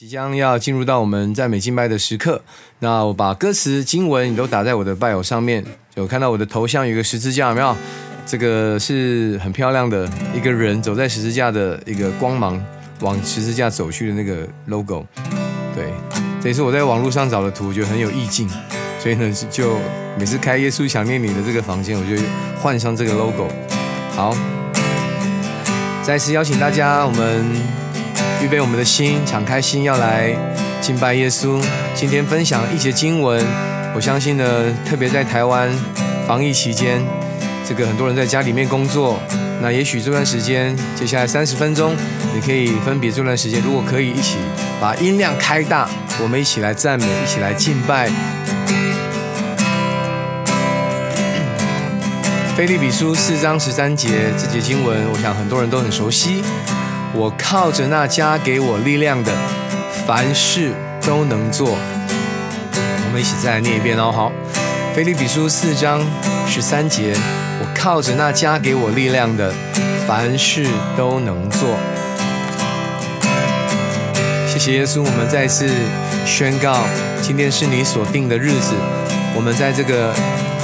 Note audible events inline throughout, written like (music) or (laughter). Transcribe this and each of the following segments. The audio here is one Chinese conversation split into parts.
即将要进入到我们赞美敬拜的时刻，那我把歌词经文都打在我的拜友上面，有看到我的头像有一个十字架，有没有？这个是很漂亮的一个人走在十字架的一个光芒往十字架走去的那个 logo，对，这也是我在网络上找的图，觉得很有意境，所以呢就每次开耶稣想念你的这个房间，我就换上这个 logo。好，再次邀请大家，我们。预备我们的心，敞开心，要来敬拜耶稣。今天分享一节经文，我相信呢，特别在台湾防疫期间，这个很多人在家里面工作，那也许这段时间，接下来三十分钟，你可以分别这段时间，如果可以一起把音量开大，我们一起来赞美，一起来敬拜。菲利比书四章十三节这节经文，我想很多人都很熟悉。我靠着那加给我力量的，凡事都能做。我们一起再来念一遍哦。好，《菲利比书》四章十三节，我靠着那加给我力量的，凡事都能做。谢谢耶稣，我们再次宣告，今天是你所定的日子。我们在这个。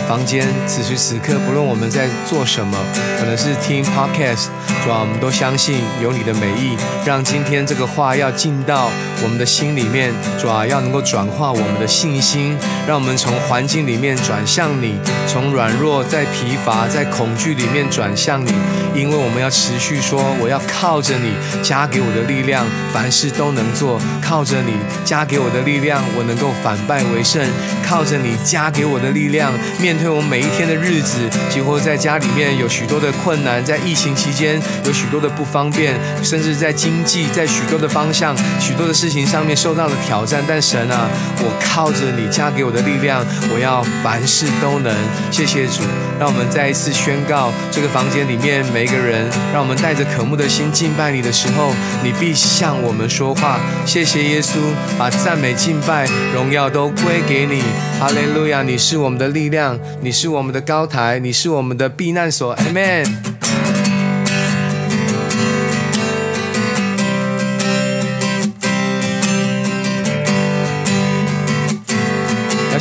房间此时此刻，不论我们在做什么，可能是听 podcast，主啊我们都相信有你的美意，让今天这个话要进到我们的心里面，主要要能够转化我们的信心，让我们从环境里面转向你，从软弱、在疲乏、在恐惧里面转向你，因为我们要持续说，我要靠着你加给我的力量，凡事都能做；靠着你加给我的力量，我能够反败为胜；靠着你加给我的力量，面。对我们每一天的日子，几乎在家里面有许多的困难，在疫情期间有许多的不方便，甚至在经济，在许多的方向、许多的事事情上面受到了挑战。但神啊，我靠着你加给我的力量，我要凡事都能。谢谢主，让我们再一次宣告：这个房间里面每一个人，让我们带着渴慕的心敬拜你的时候，你必向我们说话。谢谢耶稣，把赞美、敬拜、荣耀都归给你。哈利路亚，你是我们的力量。你是我们的高台，你是我们的避难所，Amen。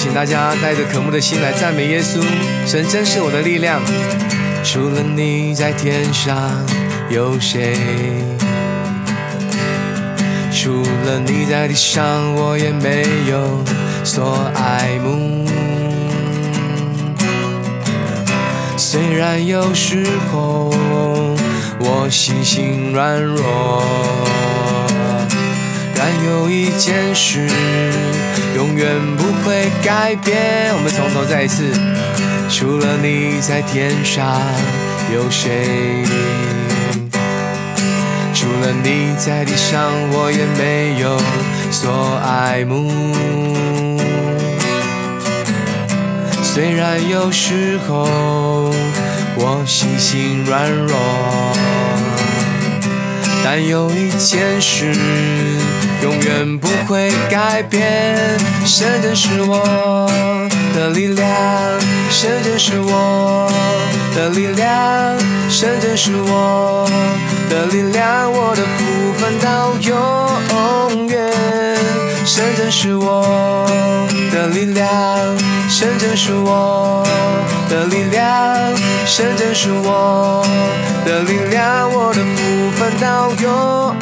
请大家带着渴慕的心来赞美耶稣，神真是我的力量。除了你在天上有谁？除了你在地上，我也没有所爱慕。虽然有时候我心心软弱，但有一件事永远不会改变。我们从头再一次，除了你在天上有谁？除了你在地上，我也没有所爱慕。虽然有时候我心心软弱，但有一件事永远不会改变。神就是我的力量，神就是我的力量，神就是我的力量，我的福分到永远。神就是我的力量。神真是我的力量，神真是我的力量，我的福分到永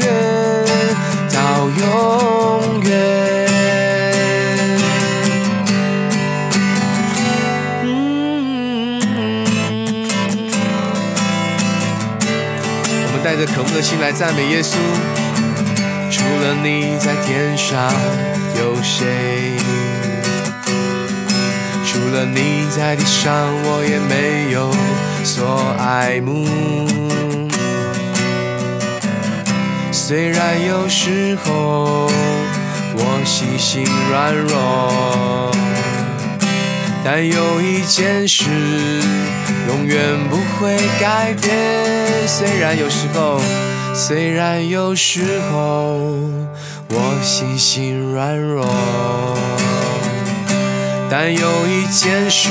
远，到永远。我们带着渴慕的心来赞美耶稣。除了你在天上，有谁？除了你在地上，我也没有所爱慕。虽然有时候我心心软弱，但有一件事永远不会改变。虽然有时候，虽然有时候我心心软弱。但有一件事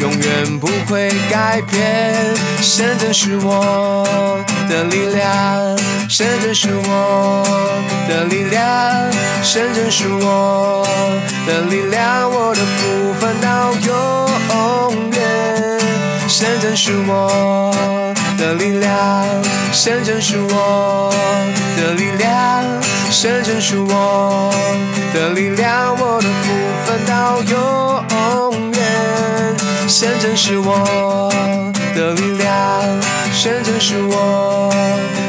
永远不会改变，神真是我的力量，神真是我的神真是我的力量，我的福分到永远。神真是我的力量，神真是我的力量，神真是我的力量，我的福分到永远。神真是我的力量，深圳是我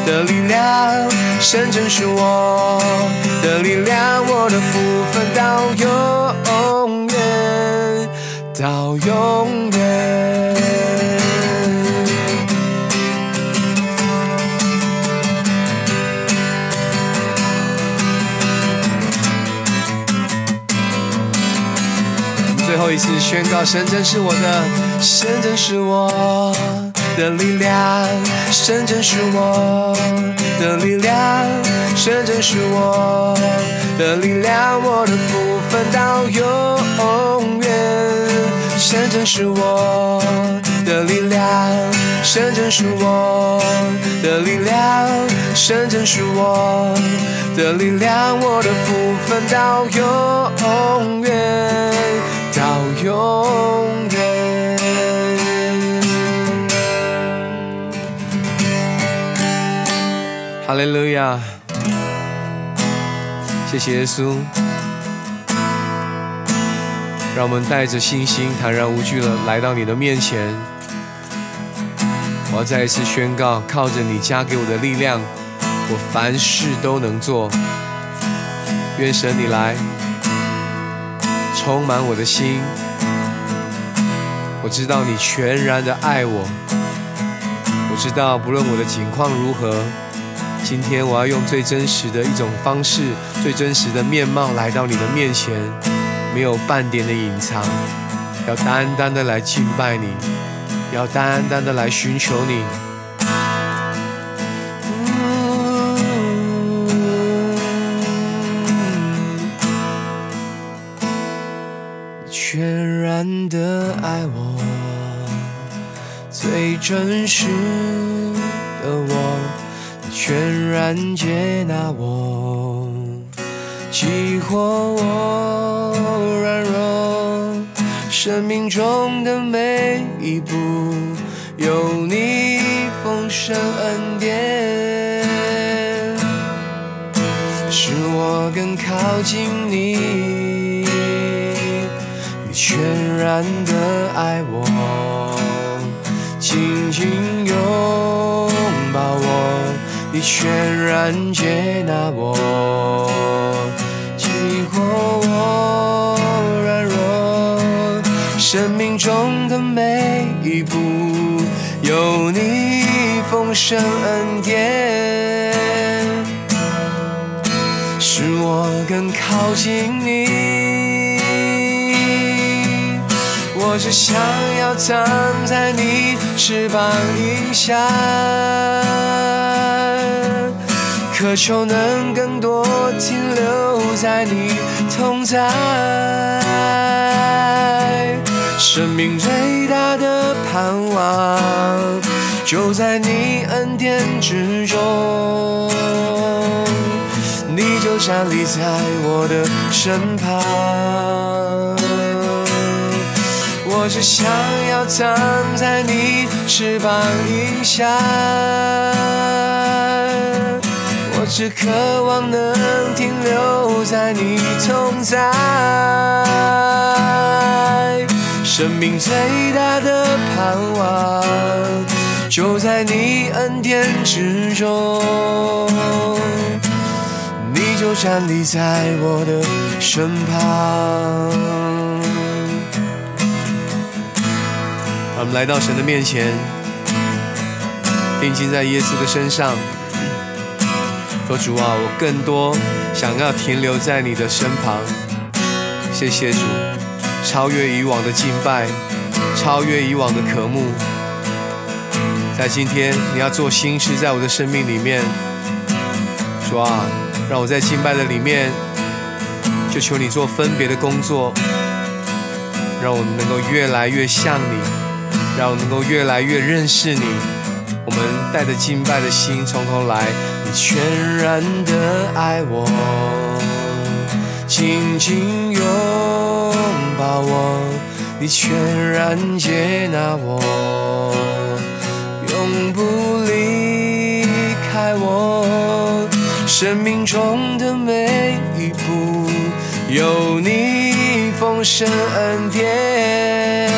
的力量，深圳是我的力量，我的福分到永远，到永远。最后一次宣告，深圳是我的，深圳是我的力量，深圳是我的力量，深圳是我的力量，我的福分到永远。深圳是我的力量，深圳是我的力量，深圳是我的力量，我的福分到永远。到永远。哈利路亚！谢谢耶稣，让我们带着信心、坦然无惧的来到你的面前。我要再一次宣告：靠着你加给我的力量，我凡事都能做。愿神你来。充满我的心，我知道你全然的爱我。我知道不论我的境况如何，今天我要用最真实的一种方式、最真实的面貌来到你的面前，没有半点的隐藏，要单单的来敬拜你，要单单的来寻求你。全然的爱我，最真实的我，全然接纳我，激活我软弱，生命中的每一步有你丰盛恩典，使我更靠近你。你全然的爱我，紧紧拥抱我，你全然接纳我，激活我软弱，生命中的每一步有你。丰盛恩典，使我更靠近你。我只想要藏在你。翅膀荫下，渴求能更多停留在你同在。生命最大的盼望就在你恩典之中，你就站立在我的身旁。我只想要躺在你翅膀荫下，我只渴望能停留在你同在。生命最大的盼望就在你恩典之中，你就站立在我的身旁。我们来到神的面前，定睛在耶稣的身上，说：“主啊，我更多想要停留在你的身旁。”谢谢主，超越以往的敬拜，超越以往的渴慕，在今天你要做新事，在我的生命里面，主啊，让我在敬拜的里面，就求你做分别的工作，让我能够越来越像你。让我能够越来越认识你，我们带着敬拜的心从头来。你全然的爱我，紧紧拥抱我，你全然接纳我，永不离开我。生命中的每一步，有你丰盛恩典，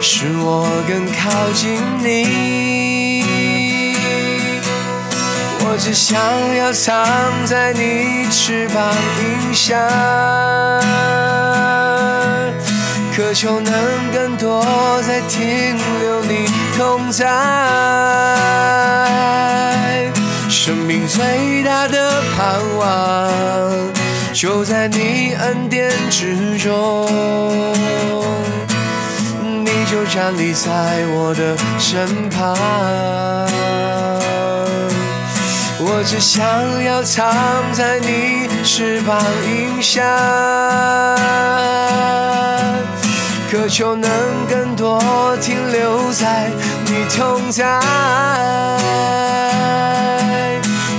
使我更靠近你。只想要藏在你翅膀荫下，渴求能更多再停留你同在。生命最大的盼望，就在你恩典之中，你就站立在我的身旁。我只想要藏在你翅膀荫下，渴求能更多停留在你同在。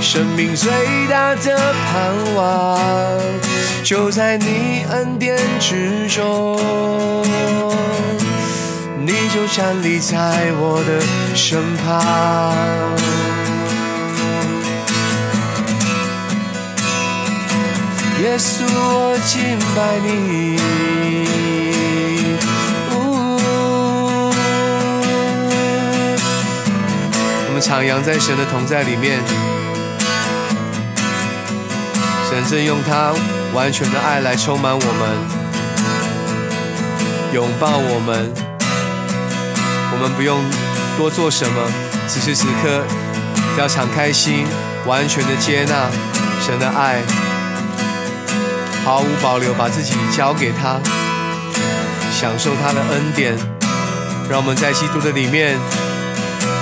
生命最大的盼望，就在你恩典之中，你就站立在我的身旁。耶稣，我敬拜你。我们徜徉在神的同在里面，神正用他完全的爱来充满我们，拥抱我们。我们不用多做什么，此时此刻，要敞开心，完全的接纳神的爱。毫无保留把自己交给他，享受他的恩典，让我们在基督的里面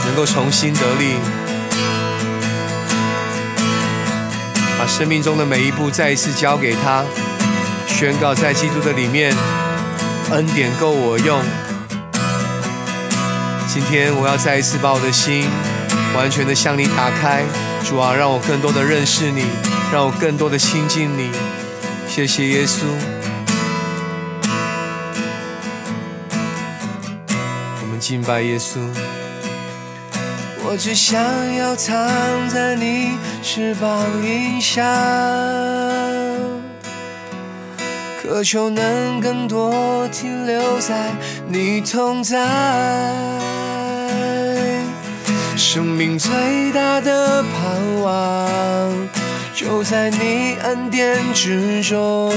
能够重新得力，把生命中的每一步再一次交给他，宣告在基督的里面恩典够我用。今天我要再一次把我的心完全的向你打开，主啊，让我更多的认识你，让我更多的亲近你。谢谢耶稣，我们敬拜耶稣。我只想要藏在你翅膀荫下，渴求能更多停留在你同在。生命最大的盼望。就在你恩典之中，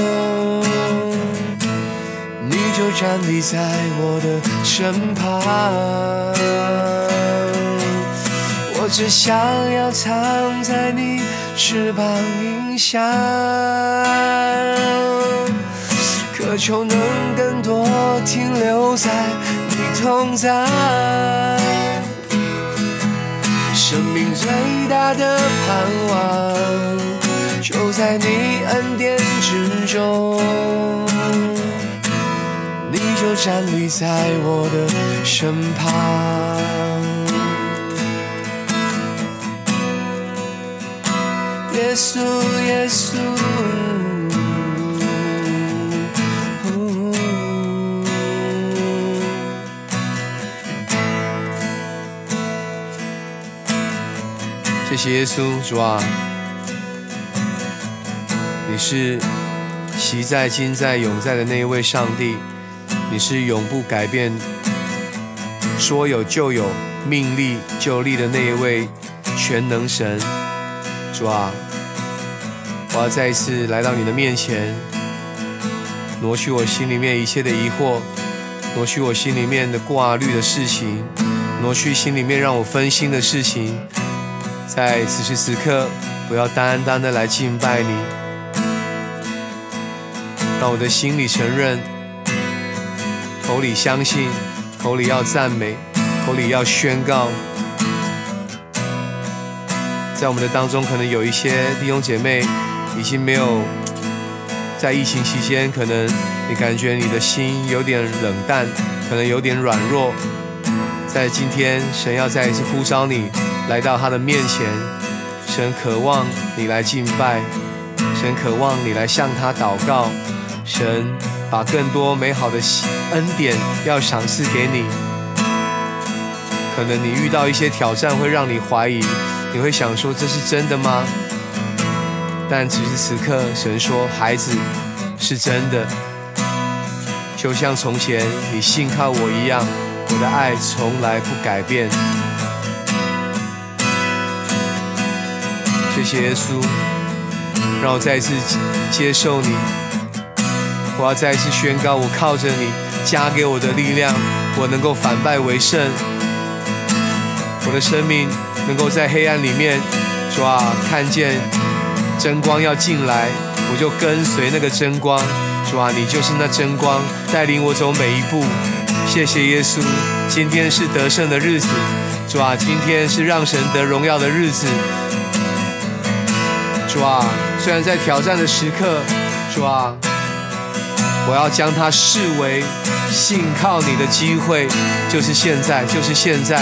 你就站立在我的身旁。我只想要藏在你翅膀荫下，渴求能更多停留在你同在。生命最大的盼望，就在你恩典之中，你就站立在我的身旁。耶稣，耶稣。谢谢耶稣主啊，是习在、今在、永在的那一位上帝，你是永不改变、说有就有、命立就立的那一位全能神。主啊，我要再一次来到你的面前，挪去我心里面一切的疑惑，挪去我心里面的挂虑的事情，挪去心里面让我分心的事情。在此时此刻，我要单单的来敬拜你，让我的心里承认，口里相信，口里要赞美，口里要宣告。在我们的当中，可能有一些弟兄姐妹已经没有在疫情期间，可能你感觉你的心有点冷淡，可能有点软弱。在今天，神要再一次呼召你。来到他的面前，神渴望你来敬拜，神渴望你来向他祷告，神把更多美好的恩典要赏赐给你。可能你遇到一些挑战，会让你怀疑，你会想说这是真的吗？但此时此刻，神说孩子是真的，就像从前你信靠我一样，我的爱从来不改变。谢谢耶稣。让我再次接受你，我要再一次宣告，我靠着你加给我的力量，我能够反败为胜，我的生命能够在黑暗里面，主啊，看见真光要进来，我就跟随那个真光，主啊，你就是那真光，带领我走每一步。谢谢耶稣，今天是得胜的日子，主啊，今天是让神得荣耀的日子。主啊，虽然在挑战的时刻，主啊，我要将它视为信靠你的机会，就是现在，就是现在，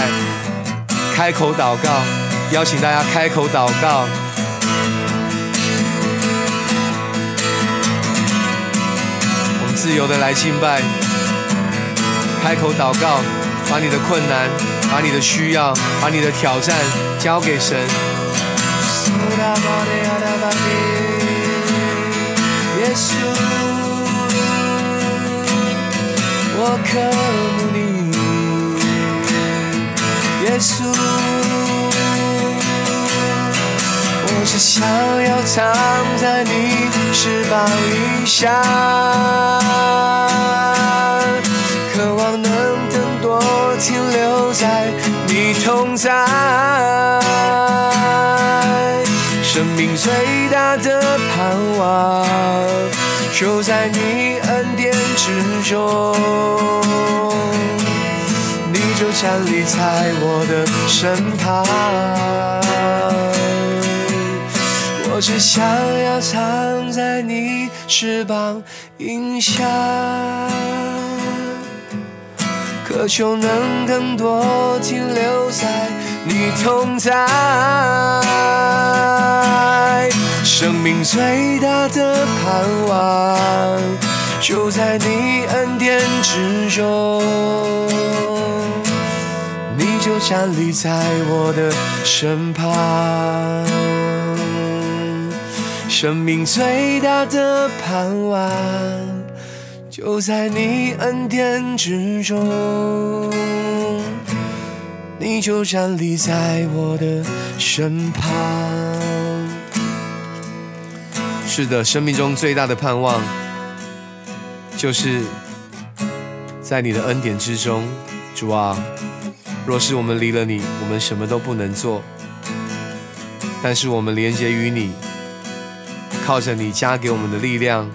开口祷告，邀请大家开口祷告，我们自由的来敬拜，开口祷告，把你的困难，把你的需要，把你的挑战交给神。我渴慕你。耶稣，我只想要藏在你翅膀底下，渴望能更多停留在你同在。生命最大的盼望，就在你恩典之中。站立在我的身旁，我只想要藏在你翅膀荫下，渴求能更多停留在。你同在，生命最大的盼望，就在你恩典之中。就站立在我的身旁，生命最大的盼望，就在你恩典之中。你就站立在我的身旁。是的，生命中最大的盼望，就是在你的恩典之中，主啊。若是我们离了你，我们什么都不能做。但是我们连接于你，靠着你加给我们的力量，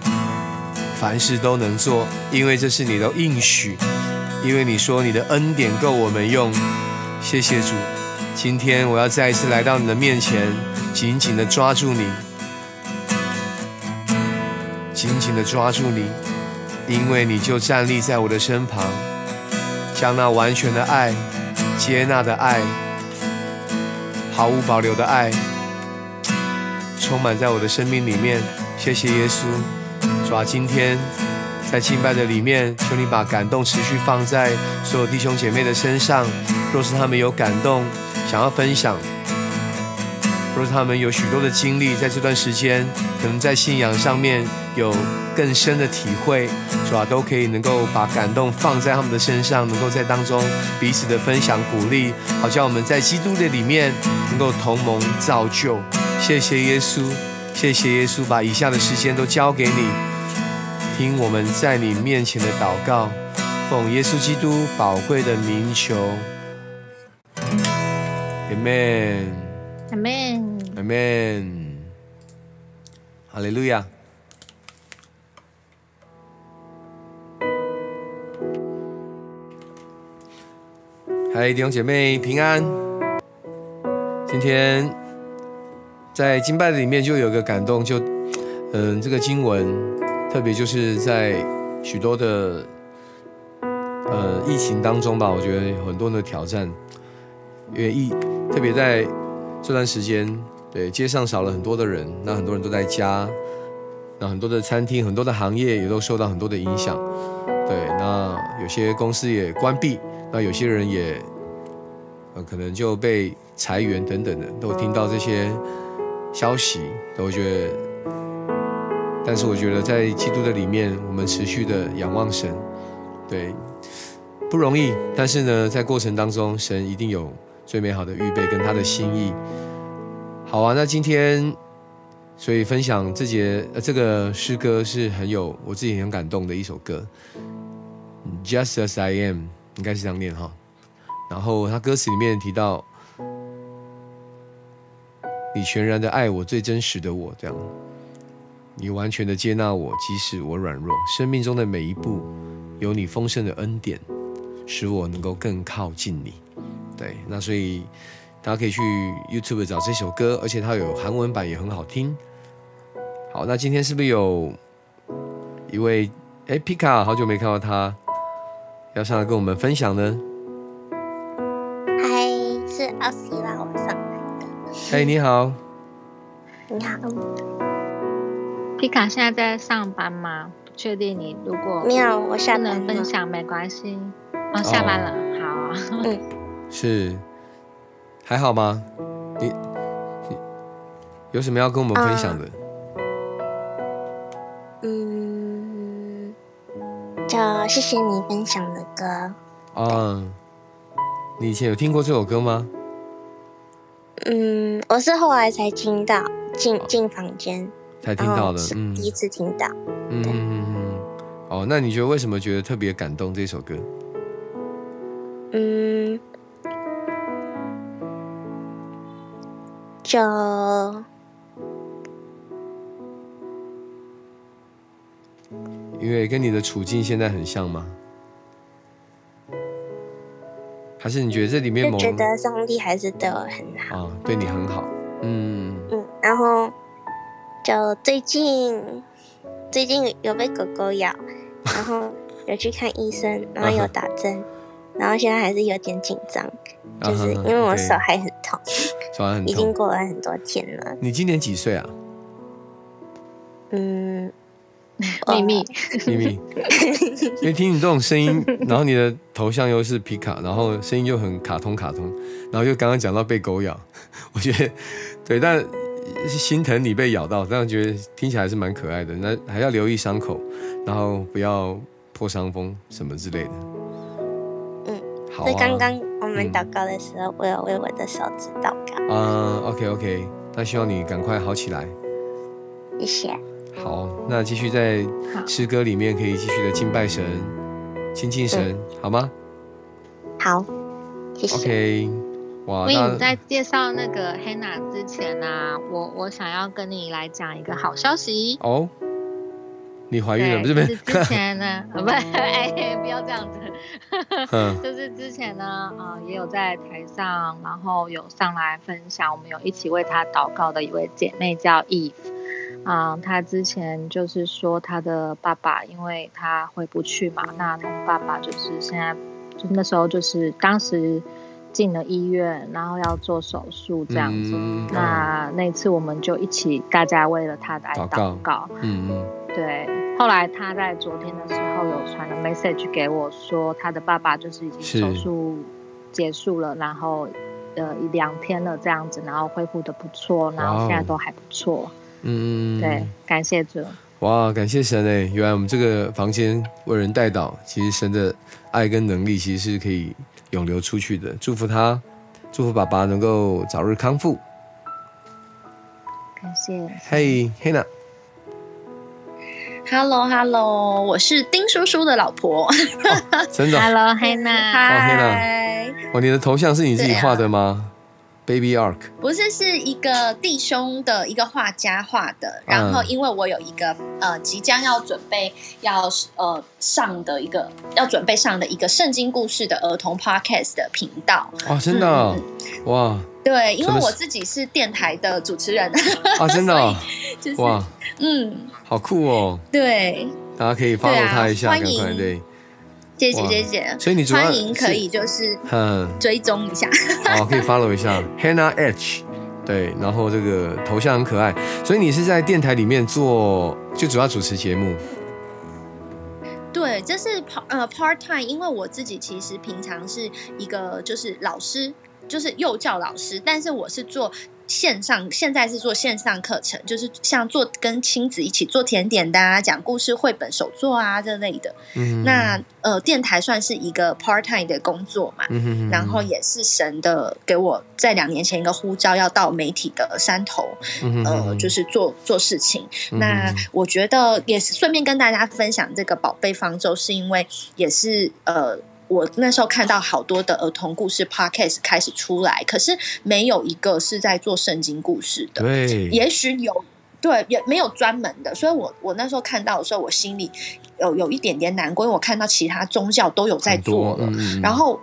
凡事都能做，因为这是你的应许。因为你说你的恩典够我们用。谢谢主，今天我要再一次来到你的面前，紧紧的抓住你，紧紧的抓住你，因为你就站立在我的身旁，将那完全的爱、接纳的爱、毫无保留的爱，充满在我的生命里面。谢谢耶稣，主啊，今天在敬拜的里面，求你把感动持续放在所有弟兄姐妹的身上。若是他们有感动，想要分享；若是他们有许多的经历，在这段时间，可能在信仰上面有更深的体会，是吧？都可以能够把感动放在他们的身上，能够在当中彼此的分享鼓励，好像我们在基督的里面能够同盟造就。谢谢耶稣，谢谢耶稣，把以下的时间都交给你，听我们在你面前的祷告，奉耶稣基督宝贵的名求，Amen。阿门，阿门哈利路亚！嗨，弟兄姐妹平安。今天在敬拜的里面就有个感动，就嗯，这个经文特别就是在许多的呃疫情当中吧，我觉得很多的挑战，因为疫。特别在这段时间，对，街上少了很多的人，那很多人都在家，那很多的餐厅、很多的行业也都受到很多的影响。对，那有些公司也关闭，那有些人也呃可能就被裁员等等的，都听到这些消息，都觉得。但是我觉得在基督的里面，我们持续的仰望神，对，不容易。但是呢，在过程当中，神一定有最美好的预备跟他的心意。好啊，那今天所以分享这节呃这个诗歌是很有我自己很感动的一首歌。Just as I am，应该是这样念哈。然后他歌词里面提到，你全然的爱我，最真实的我，这样。你完全的接纳我，即使我软弱。生命中的每一步，有你丰盛的恩典，使我能够更靠近你。对，那所以大家可以去 YouTube 找这首歌，而且它有韩文版，也很好听。好，那今天是不是有一位哎皮卡？好久没看到他，要上来跟我们分享呢？嗨，是奥西拉，我上来的。哎，你好。你好。皮卡现在在上班吗？不确定。你如果没有，我下班分享没关系。哦，下班了，好啊。嗯，是还好吗？你你有什么要跟我们分享的？嗯，就谢谢你分享的歌。啊，你以前有听过这首歌吗？嗯，我是后来才听到，进进房间。才听到的，嗯，第一次听到，嗯嗯嗯嗯，哦，那你觉得为什么觉得特别感动这首歌？就因为跟你的处境现在很像吗？还是你觉得这里面觉得上帝还是对我很好。啊，对你很好，嗯。嗯，然后。就最近，最近有被狗狗咬，然后 (laughs) 有去看医生，然后有打针，然后现在还是有点紧张，就是因为我手还很痛，手还很痛，已经过了很多天了。你今年几岁啊？嗯，秘密 (laughs) 秘密，因为听你这种声音，然后你的头像又是皮卡，然后声音又很卡通卡通，然后又刚刚讲到被狗咬，(laughs) 我觉得对，但。心疼你被咬到，这样觉得听起来是蛮可爱的。那还要留意伤口，然后不要破伤风什么之类的。嗯，好。所以刚刚我们祷告的时候，我有为我的手指祷告。嗯，OK OK，那希望你赶快好起来。谢谢。好，那继续在诗歌里面可以继续的敬拜神、亲近神，好吗？好，谢谢。OK。所以你在介绍那个 Hannah 之前呢，我我想要跟你来讲一个好消息哦。你怀孕了？不是不是之前呢？(laughs) 不，(laughs) 哎，不要这样子。(laughs) 就是之前呢，啊，也有在台上，然后有上来分享，我们有一起为她祷告的一位姐妹叫 Eve。啊，她之前就是说她的爸爸，因为她回不去嘛，那她的爸爸就是现在，就那时候就是当时。进了医院，然后要做手术这样子。那那次我们就一起，大家为了他来祷告。嗯嗯。对。后来他在昨天的时候有传了 message 给我说，他的爸爸就是已经手术结束了，然后呃两天了这样子，然后恢复的不错，然后现在都还不错。嗯。对，感谢主。哇，感谢神诶！原来我们这个房间为人带祷，其实神的爱跟能力其实是可以。涌流出去的，祝福他，祝福爸爸能够早日康复。感谢。嘿 Hello，Hello，我是丁叔叔的老婆。真的。嗨。哦，你的头像是你自己画的吗？Baby Ark 不是是一个弟兄的一个画家画的，然后因为我有一个呃即将要准备要呃上的一个要准备上的一个圣经故事的儿童 podcast 的频道。哦，真的哇，对，因为我自己是电台的主持人。(laughs) 啊，真的哇，嗯，好酷哦，对，大家可以 follow 他一下，欢迎。对。谢谢谢谢，所以你欢迎可以就是嗯。追踪一下，好可以 follow 一下。Hannah H 对，然后这个头像很可爱，所以你是在电台里面做，就主要主持节目。对，这是 part 呃 part time，因为我自己其实平常是一个就是老师，就是幼教老师，但是我是做。线上现在是做线上课程，就是像做跟亲子一起做甜点的啊，讲故事绘本手作啊这类的。嗯，那呃电台算是一个 part time 的工作嘛，嗯然后也是神的给我在两年前一个呼召，要到媒体的山头，呃，就是做做事情。那我觉得也是顺便跟大家分享这个宝贝方舟，是因为也是呃。我那时候看到好多的儿童故事 podcast 开始出来，可是没有一个是在做圣经故事的。对，也许有，对，也没有专门的。所以我我那时候看到的时候，我心里有有一点点难过，因为我看到其他宗教都有在做了，然后。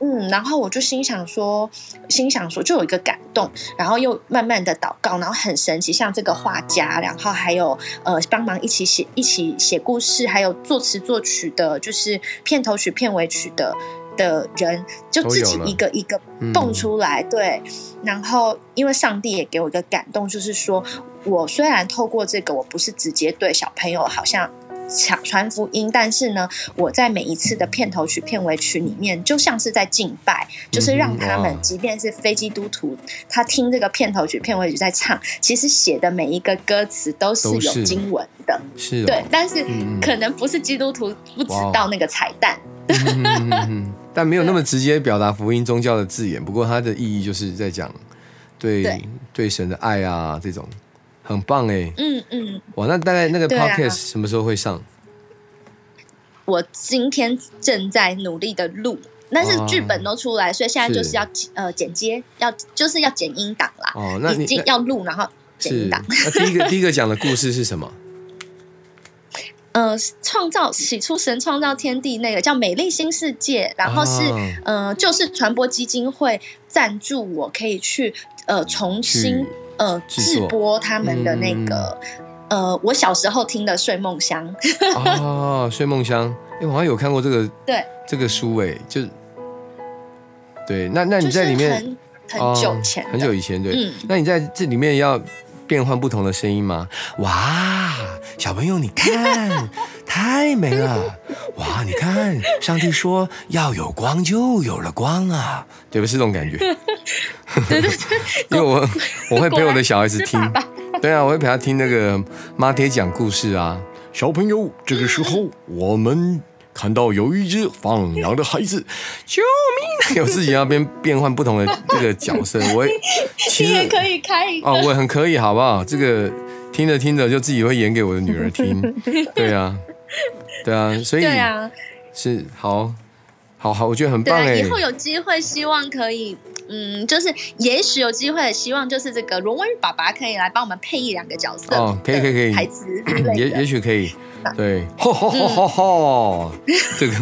嗯，然后我就心想说，心想说，就有一个感动，然后又慢慢的祷告，然后很神奇，像这个画家，然后还有呃帮忙一起写一起写故事，还有作词作曲的，就是片头曲、片尾曲的的人，就自己一个一个蹦出来，对。然后因为上帝也给我一个感动，就是说我虽然透过这个，我不是直接对小朋友，好像。抢传福音，但是呢，我在每一次的片头曲、片尾曲里面，就像是在敬拜，就是让他们，即便是非基督徒，他听这个片头曲、片尾曲在唱，其实写的每一个歌词都是有经文的，是，对，但是可能不是基督徒不知道那个彩蛋，(laughs) 但没有那么直接表达福音宗教的字眼，不过它的意义就是在讲对。对神的爱啊这种。很棒哎，嗯嗯，哇，那大概那个 podcast 什么时候会上？我今天正在努力的录，但是剧本都出来，所以现在就是要呃剪接，要就是要剪音档啦。哦，那你要录，然后剪音档。那第一个 (laughs) 第一个讲的故事是什么？呃，创造起初神创造天地那个叫美丽新世界，然后是呃就是传播基金会赞助，我可以去呃重新。呃，直播他们的那个，呃，我小时候听的《睡梦乡》(laughs) 哦，《睡梦乡》哎，我好像有看过这个，对，这个书哎，就对，那那你在里面很久前，很久以前对，嗯，那你在这里面要变换不同的声音吗？哇，小朋友你看，太美了，哇，你看，上帝说要有光就有了光啊，对不？是这种感觉。对 (laughs) 对对，(laughs) 因为我我会陪我的小孩子听，对啊，我会陪他听那个妈爹讲故事啊。小朋友，这个时候我们看到有一只放羊的孩子，救命！我自己要变变换不同的这个角色，我你也可以开一个哦，我很可以，好不好？这个听着听着就自己会演给我的女儿听，(laughs) 对啊，对啊，(laughs) 所以对啊，是好，好好，我觉得很棒哎，以后有机会希望可以。嗯，就是也许有机会，希望就是这个罗文爸爸可以来帮我们配一两个角色哦，可以可以可以，台词 (clears throat) 也也许可以，对，吼吼吼吼吼，这个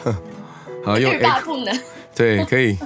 (laughs) (laughs) 好用，大不能，对，可以。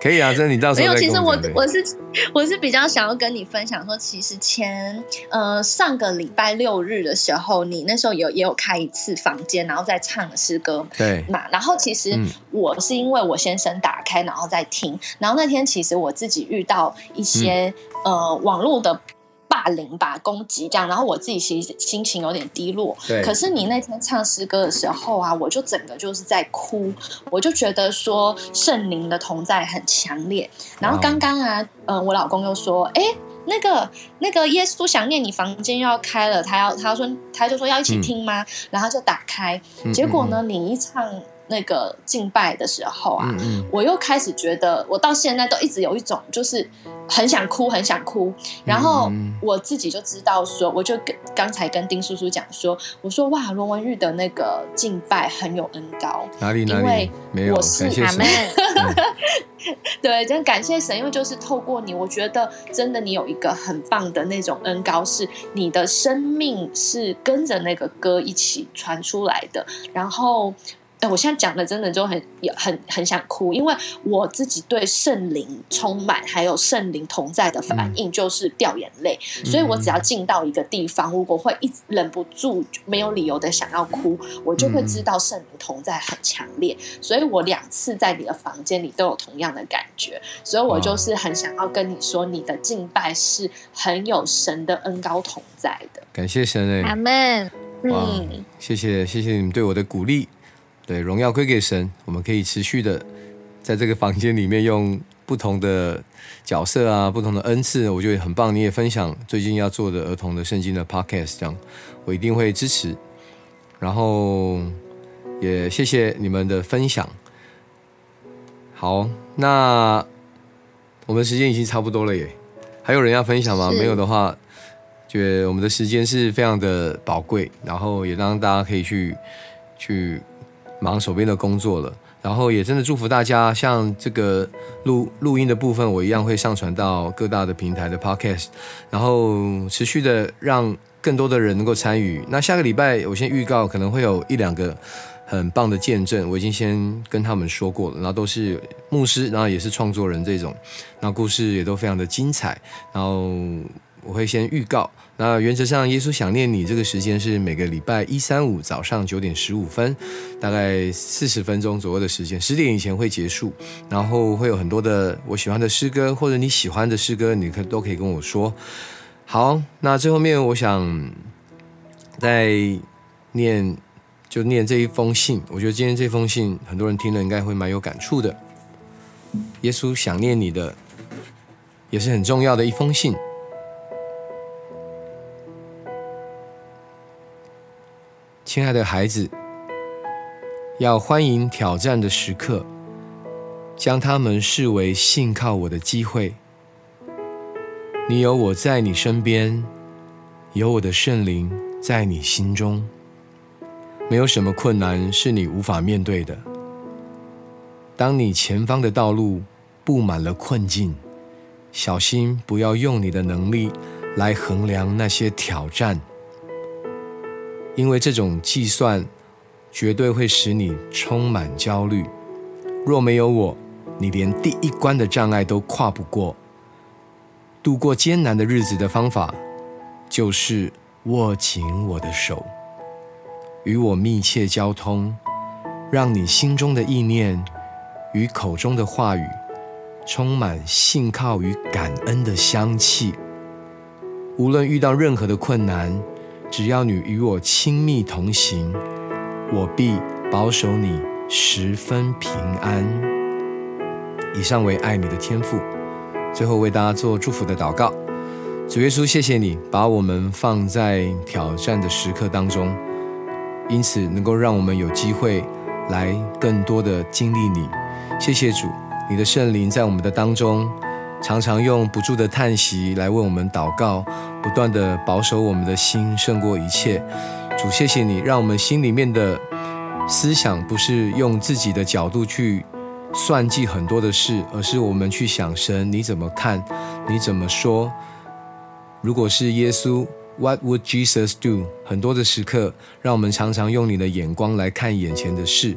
可以啊，(laughs) 这你到时候没有。其实我我是我是比较想要跟你分享说，其实前呃上个礼拜六日的时候，你那时候有也有开一次房间，然后再唱诗歌对嘛。然后其实我是因为我先生打开，然后再听。然后那天其实我自己遇到一些呃网络的。霸凌吧，攻击这样，然后我自己其实心情有点低落。对。可是你那天唱诗歌的时候啊，我就整个就是在哭，我就觉得说圣灵的同在很强烈。然后刚刚啊，嗯，我老公又说，哎，那个那个耶稣想念你房间要开了，他要他说他就说要一起听吗？然后就打开，结果呢，你一唱。那个敬拜的时候啊，我又开始觉得，我到现在都一直有一种就是很想哭，很想哭。然后我自己就知道说，我就跟刚才跟丁叔叔讲说，我说哇，罗文玉的那个敬拜很有恩高，哪里哪里没有？感谢神。(laughs) 对，真感谢神，因为就是透过你，我觉得真的你有一个很棒的那种恩高，是你的生命是跟着那个歌一起传出来的，然后。哎，我现在讲的真的就很很很想哭，因为我自己对圣灵充满，还有圣灵同在的反应就是掉眼泪。所以我只要进到一个地方，如果会一直忍不住没有理由的想要哭，我就会知道圣灵同在很强烈。所以我两次在你的房间里都有同样的感觉，所以我就是很想要跟你说，你的敬拜是很有神的恩高同在的。感谢神哎，阿门。嗯，谢谢谢谢你们对我的鼓励。对，荣耀归给神。我们可以持续的在这个房间里面用不同的角色啊，不同的恩赐，我觉得很棒。你也分享最近要做的儿童的圣经的 podcast，这样我一定会支持。然后也谢谢你们的分享。好，那我们时间已经差不多了耶。还有人要分享吗？没有的话，觉得我们的时间是非常的宝贵，然后也让大家可以去去。忙手边的工作了，然后也真的祝福大家。像这个录录音的部分，我一样会上传到各大的平台的 podcast，然后持续的让更多的人能够参与。那下个礼拜我先预告，可能会有一两个很棒的见证，我已经先跟他们说过了，然后都是牧师，然后也是创作人这种，那故事也都非常的精彩，然后。我会先预告，那原则上，耶稣想念你这个时间是每个礼拜一、三、五早上九点十五分，大概四十分钟左右的时间，十点以前会结束。然后会有很多的我喜欢的诗歌，或者你喜欢的诗歌，你可都可以跟我说。好，那最后面我想再念，就念这一封信。我觉得今天这封信很多人听了应该会蛮有感触的。耶稣想念你的，也是很重要的一封信。亲爱的孩子，要欢迎挑战的时刻，将他们视为信靠我的机会。你有我在你身边，有我的圣灵在你心中，没有什么困难是你无法面对的。当你前方的道路布满了困境，小心不要用你的能力来衡量那些挑战。因为这种计算绝对会使你充满焦虑。若没有我，你连第一关的障碍都跨不过。度过艰难的日子的方法，就是握紧我的手，与我密切交通，让你心中的意念与口中的话语充满信靠与感恩的香气。无论遇到任何的困难。只要你与我亲密同行，我必保守你十分平安。以上为爱你的天赋。最后为大家做祝福的祷告。主耶稣，谢谢你把我们放在挑战的时刻当中，因此能够让我们有机会来更多的经历你。谢谢主，你的圣灵在我们的当中。常常用不住的叹息来为我们祷告，不断的保守我们的心胜过一切。主，谢谢你，让我们心里面的思想不是用自己的角度去算计很多的事，而是我们去想神你怎么看，你怎么说。如果是耶稣，What would Jesus do？很多的时刻，让我们常常用你的眼光来看眼前的事。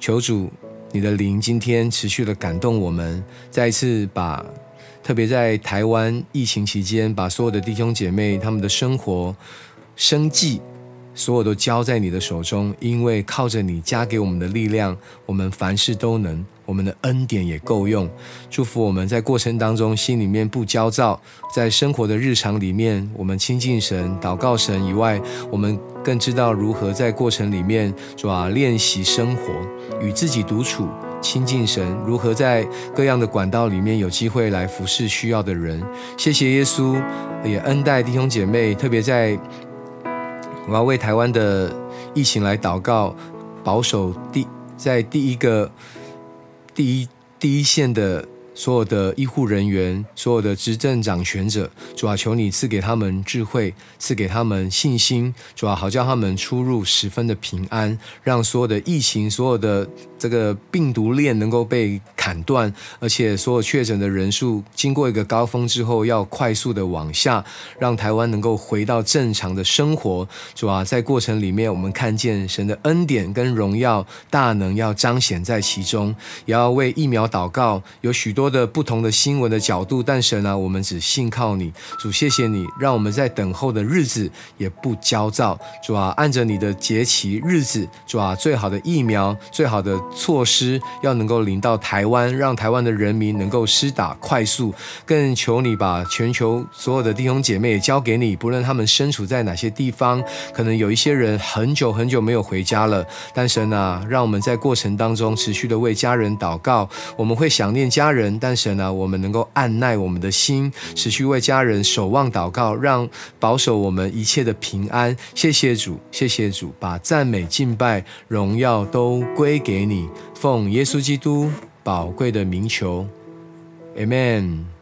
求主。你的灵今天持续的感动我们，再一次把，特别在台湾疫情期间，把所有的弟兄姐妹他们的生活、生计，所有都交在你的手中，因为靠着你加给我们的力量，我们凡事都能。我们的恩典也够用，祝福我们在过程当中心里面不焦躁，在生活的日常里面，我们亲近神、祷告神以外，我们更知道如何在过程里面主要练习生活，与自己独处亲近神，如何在各样的管道里面有机会来服侍需要的人。谢谢耶稣，也恩待弟兄姐妹，特别在我要为台湾的疫情来祷告，保守第在第一个。第一第一线的所有的医护人员，所有的执政掌权者，主啊，求你赐给他们智慧，赐给他们信心，主啊，好叫他们出入十分的平安，让所有的疫情、所有的这个病毒链能够被砍断，而且所有确诊的人数经过一个高峰之后，要快速的往下，让台湾能够回到正常的生活。主啊，在过程里面，我们看见神的恩典跟荣耀大能要彰显在其中，也要为疫苗祷告，有许多。的不同的新闻的角度，但神啊，我们只信靠你，主，谢谢你，让我们在等候的日子也不焦躁，主啊，按着你的节期日子，主啊，最好的疫苗，最好的措施要能够临到台湾，让台湾的人民能够施打快速，更求你把全球所有的弟兄姐妹也交给你，不论他们身处在哪些地方，可能有一些人很久很久没有回家了，但神啊，让我们在过程当中持续的为家人祷告，我们会想念家人。但神呢，我们能够按耐我们的心，持续为家人守望祷告，让保守我们一切的平安。谢谢主，谢谢主，把赞美、敬拜、荣耀都归给你奉耶稣基督宝贵的名求，Amen。